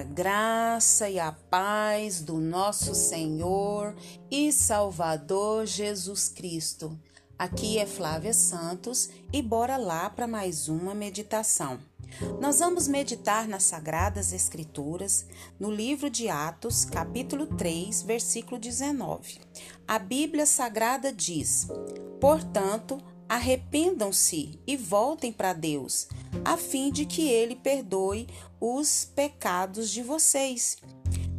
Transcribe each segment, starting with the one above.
A graça e a paz do nosso Senhor e Salvador Jesus Cristo. Aqui é Flávia Santos e bora lá para mais uma meditação. Nós vamos meditar nas Sagradas Escrituras, no livro de Atos, capítulo 3, versículo 19. A Bíblia Sagrada diz: Portanto, arrependam-se e voltem para Deus, a fim de que ele perdoe os pecados de vocês.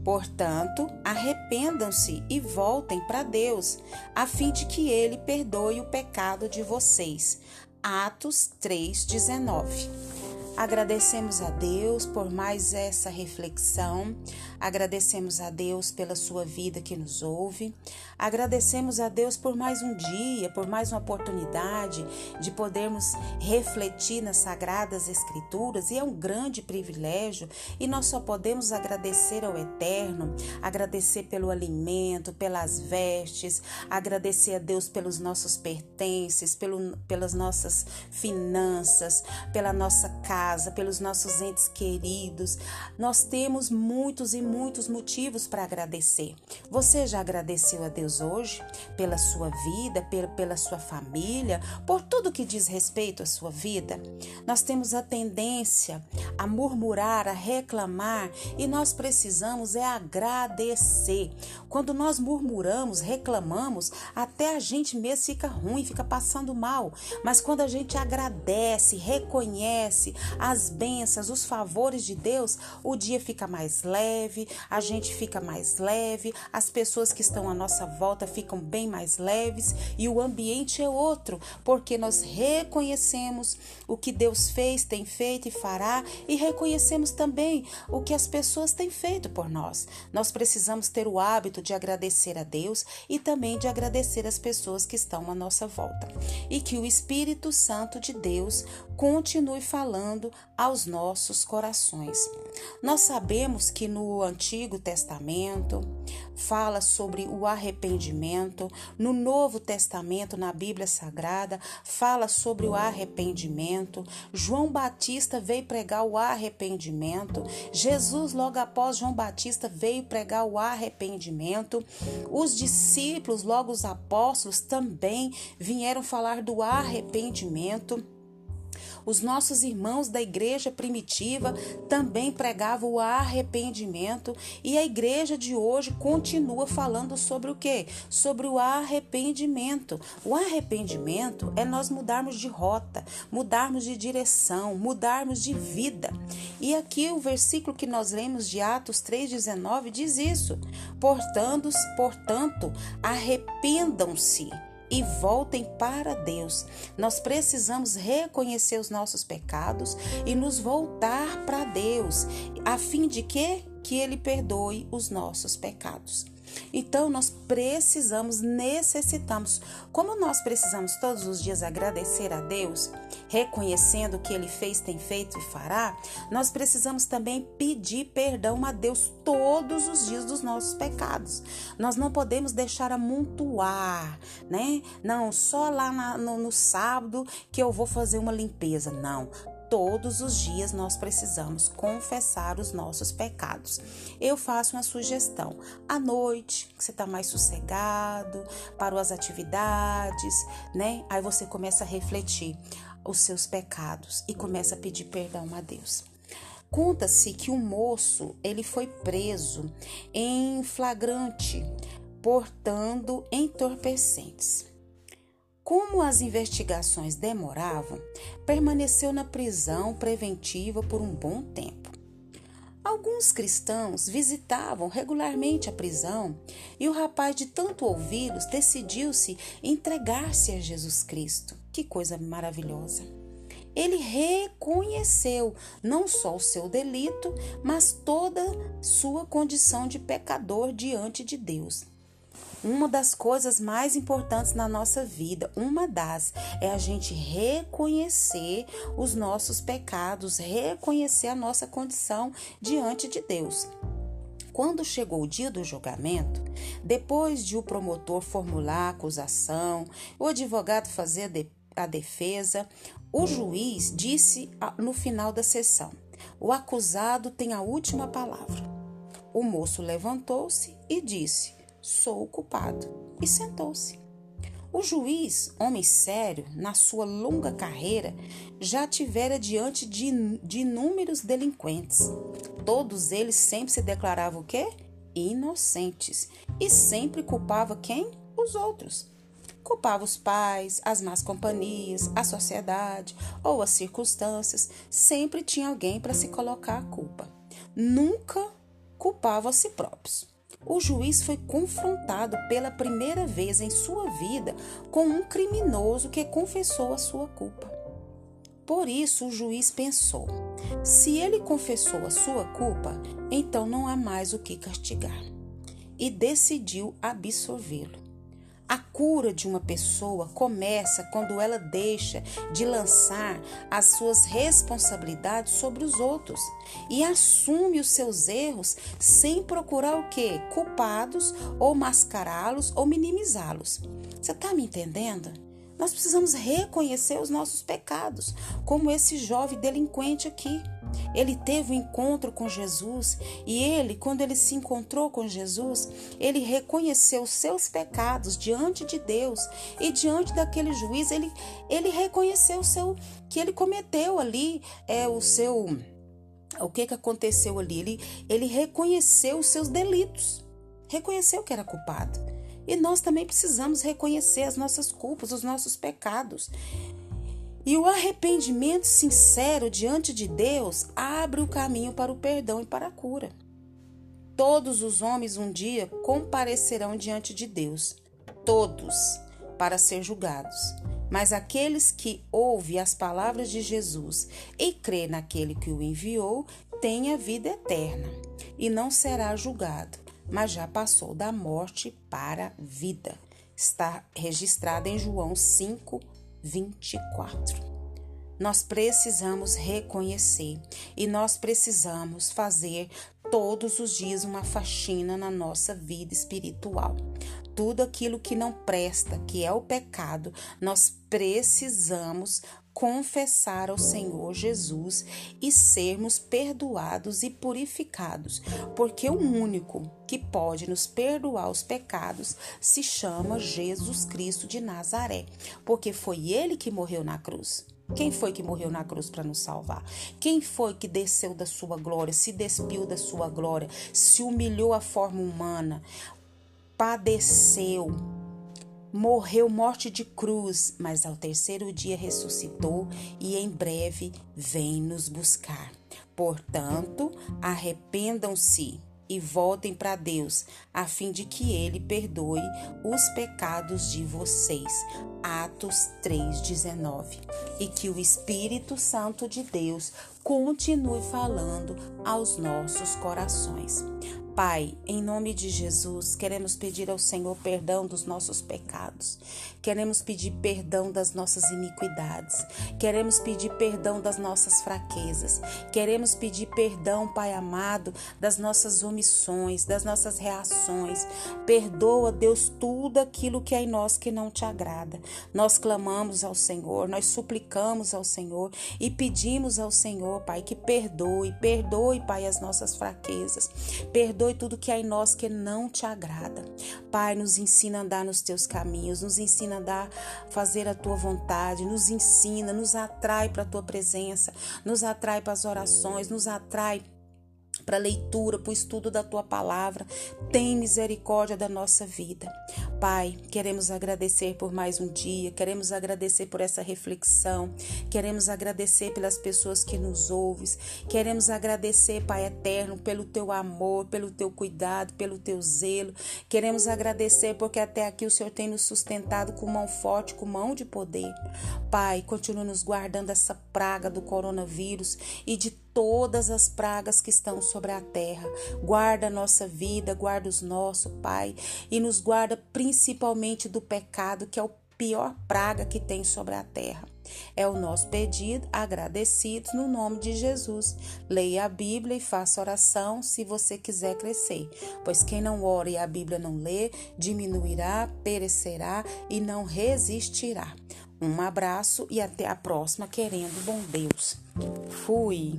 Portanto, arrependam-se e voltem para Deus, a fim de que ele perdoe o pecado de vocês. Atos 3:19. Agradecemos a Deus por mais essa reflexão, agradecemos a Deus pela sua vida que nos ouve, agradecemos a Deus por mais um dia, por mais uma oportunidade de podermos refletir nas sagradas Escrituras. E é um grande privilégio. E nós só podemos agradecer ao Eterno, agradecer pelo alimento, pelas vestes, agradecer a Deus pelos nossos pertences, pelo, pelas nossas finanças, pela nossa casa casa, pelos nossos entes queridos. Nós temos muitos e muitos motivos para agradecer. Você já agradeceu a Deus hoje pela sua vida, pela, sua família, por tudo que diz respeito à sua vida? Nós temos a tendência a murmurar, a reclamar e nós precisamos é agradecer. Quando nós murmuramos, reclamamos, até a gente mesmo fica ruim, fica passando mal. Mas quando a gente agradece, reconhece, as bênçãos, os favores de Deus, o dia fica mais leve, a gente fica mais leve, as pessoas que estão à nossa volta ficam bem mais leves e o ambiente é outro, porque nós reconhecemos o que Deus fez, tem feito e fará e reconhecemos também o que as pessoas têm feito por nós. Nós precisamos ter o hábito de agradecer a Deus e também de agradecer as pessoas que estão à nossa volta. E que o Espírito Santo de Deus continue falando aos nossos corações. Nós sabemos que no Antigo Testamento fala sobre o arrependimento, no Novo Testamento, na Bíblia Sagrada, fala sobre o arrependimento. João Batista veio pregar o arrependimento. Jesus, logo após João Batista, veio pregar o arrependimento. Os discípulos, logo os apóstolos, também vieram falar do arrependimento. Os nossos irmãos da igreja primitiva também pregavam o arrependimento e a igreja de hoje continua falando sobre o que? Sobre o arrependimento. O arrependimento é nós mudarmos de rota, mudarmos de direção, mudarmos de vida. E aqui o versículo que nós lemos de Atos 3,19 diz isso. Portanto, portanto arrependam-se e voltem para Deus. Nós precisamos reconhecer os nossos pecados e nos voltar para Deus, a fim de que que ele perdoe os nossos pecados. Então nós precisamos, necessitamos, como nós precisamos todos os dias agradecer a Deus, reconhecendo o que ele fez, tem feito e fará, nós precisamos também pedir perdão a Deus todos os dias dos nossos pecados. Nós não podemos deixar amontoar, né? Não, só lá na, no, no sábado que eu vou fazer uma limpeza. Não, todos os dias nós precisamos confessar os nossos pecados. Eu faço uma sugestão. À noite, que você está mais sossegado, parou as atividades, né? Aí você começa a refletir os seus pecados e começa a pedir perdão a Deus. Conta-se que um moço ele foi preso em flagrante portando entorpecentes. Como as investigações demoravam, permaneceu na prisão preventiva por um bom tempo. Alguns cristãos visitavam regularmente a prisão e o rapaz, de tanto ouvi-los, decidiu-se entregar-se a Jesus Cristo. Que coisa maravilhosa! Ele reconheceu não só o seu delito, mas toda sua condição de pecador diante de Deus. Uma das coisas mais importantes na nossa vida, uma das, é a gente reconhecer os nossos pecados, reconhecer a nossa condição diante de Deus. Quando chegou o dia do julgamento, depois de o promotor formular a acusação, o advogado fazer a defesa, o juiz disse no final da sessão: O acusado tem a última palavra. O moço levantou-se e disse: Sou o culpado, e sentou-se. O juiz, homem sério, na sua longa carreira, já tivera diante de, de inúmeros delinquentes. Todos eles sempre se declaravam o quê? Inocentes. E sempre culpava quem? Os outros. Culpava os pais, as más companhias, a sociedade ou as circunstâncias. Sempre tinha alguém para se colocar a culpa. Nunca culpava a si próprios. O juiz foi confrontado pela primeira vez em sua vida com um criminoso que confessou a sua culpa. Por isso o juiz pensou: se ele confessou a sua culpa, então não há mais o que castigar. E decidiu absolvê-lo. A cura de uma pessoa começa quando ela deixa de lançar as suas responsabilidades sobre os outros e assume os seus erros sem procurar o quê? Culpados ou mascará-los ou minimizá-los. Você está me entendendo? Nós precisamos reconhecer os nossos pecados, como esse jovem delinquente aqui. Ele teve um encontro com Jesus e ele, quando ele se encontrou com Jesus, ele reconheceu seus pecados diante de Deus e diante daquele juiz, ele, ele reconheceu o seu que ele cometeu ali é o seu o que que aconteceu ali? Ele, ele reconheceu os seus delitos, reconheceu que era culpado. E nós também precisamos reconhecer as nossas culpas, os nossos pecados. E o arrependimento sincero diante de Deus abre o caminho para o perdão e para a cura. Todos os homens um dia comparecerão diante de Deus, todos, para ser julgados. Mas aqueles que ouvem as palavras de Jesus e crê naquele que o enviou, têm a vida eterna e não será julgado, mas já passou da morte para a vida. Está registrado em João 5, 24. Nós precisamos reconhecer e nós precisamos fazer todos os dias uma faxina na nossa vida espiritual. Tudo aquilo que não presta, que é o pecado, nós precisamos confessar ao Senhor Jesus e sermos perdoados e purificados, porque o único que pode nos perdoar os pecados se chama Jesus Cristo de Nazaré, porque foi ele que morreu na cruz. Quem foi que morreu na cruz para nos salvar? Quem foi que desceu da sua glória, se despiu da sua glória, se humilhou à forma humana, padeceu, morreu morte de cruz, mas ao terceiro dia ressuscitou e em breve vem nos buscar. Portanto, arrependam-se e voltem para Deus, a fim de que ele perdoe os pecados de vocês. Atos 3:19. E que o Espírito Santo de Deus continue falando aos nossos corações. Pai, em nome de Jesus, queremos pedir ao Senhor perdão dos nossos pecados. Queremos pedir perdão das nossas iniquidades. Queremos pedir perdão das nossas fraquezas. Queremos pedir perdão, Pai amado, das nossas omissões, das nossas reações. Perdoa, Deus, tudo aquilo que é em nós que não te agrada. Nós clamamos ao Senhor, nós suplicamos ao Senhor e pedimos ao Senhor, Pai, que perdoe, perdoe, Pai, as nossas fraquezas. Perdoe tudo que é em nós que não te agrada. Pai, nos ensina a andar nos teus caminhos, nos ensina ensina a dar, fazer a tua vontade, nos ensina, nos atrai para a tua presença, nos atrai para as orações, nos atrai para a leitura, para o estudo da tua palavra. Tem misericórdia da nossa vida. Pai, queremos agradecer por mais um dia, queremos agradecer por essa reflexão, queremos agradecer pelas pessoas que nos ouvem, queremos agradecer, Pai eterno, pelo teu amor, pelo teu cuidado, pelo teu zelo. Queremos agradecer porque até aqui o Senhor tem nos sustentado com mão forte, com mão de poder. Pai, continua nos guardando essa praga do coronavírus e de todas as pragas que estão sobre a terra. Guarda a nossa vida, guarda os nossos, Pai, e nos guarda principalmente do pecado, que é o pior praga que tem sobre a terra. É o nosso pedido, agradecidos no nome de Jesus. Leia a Bíblia e faça oração se você quiser crescer, pois quem não ora e a Bíblia não lê, diminuirá, perecerá e não resistirá. Um abraço e até a próxima, querendo bom Deus. Fui.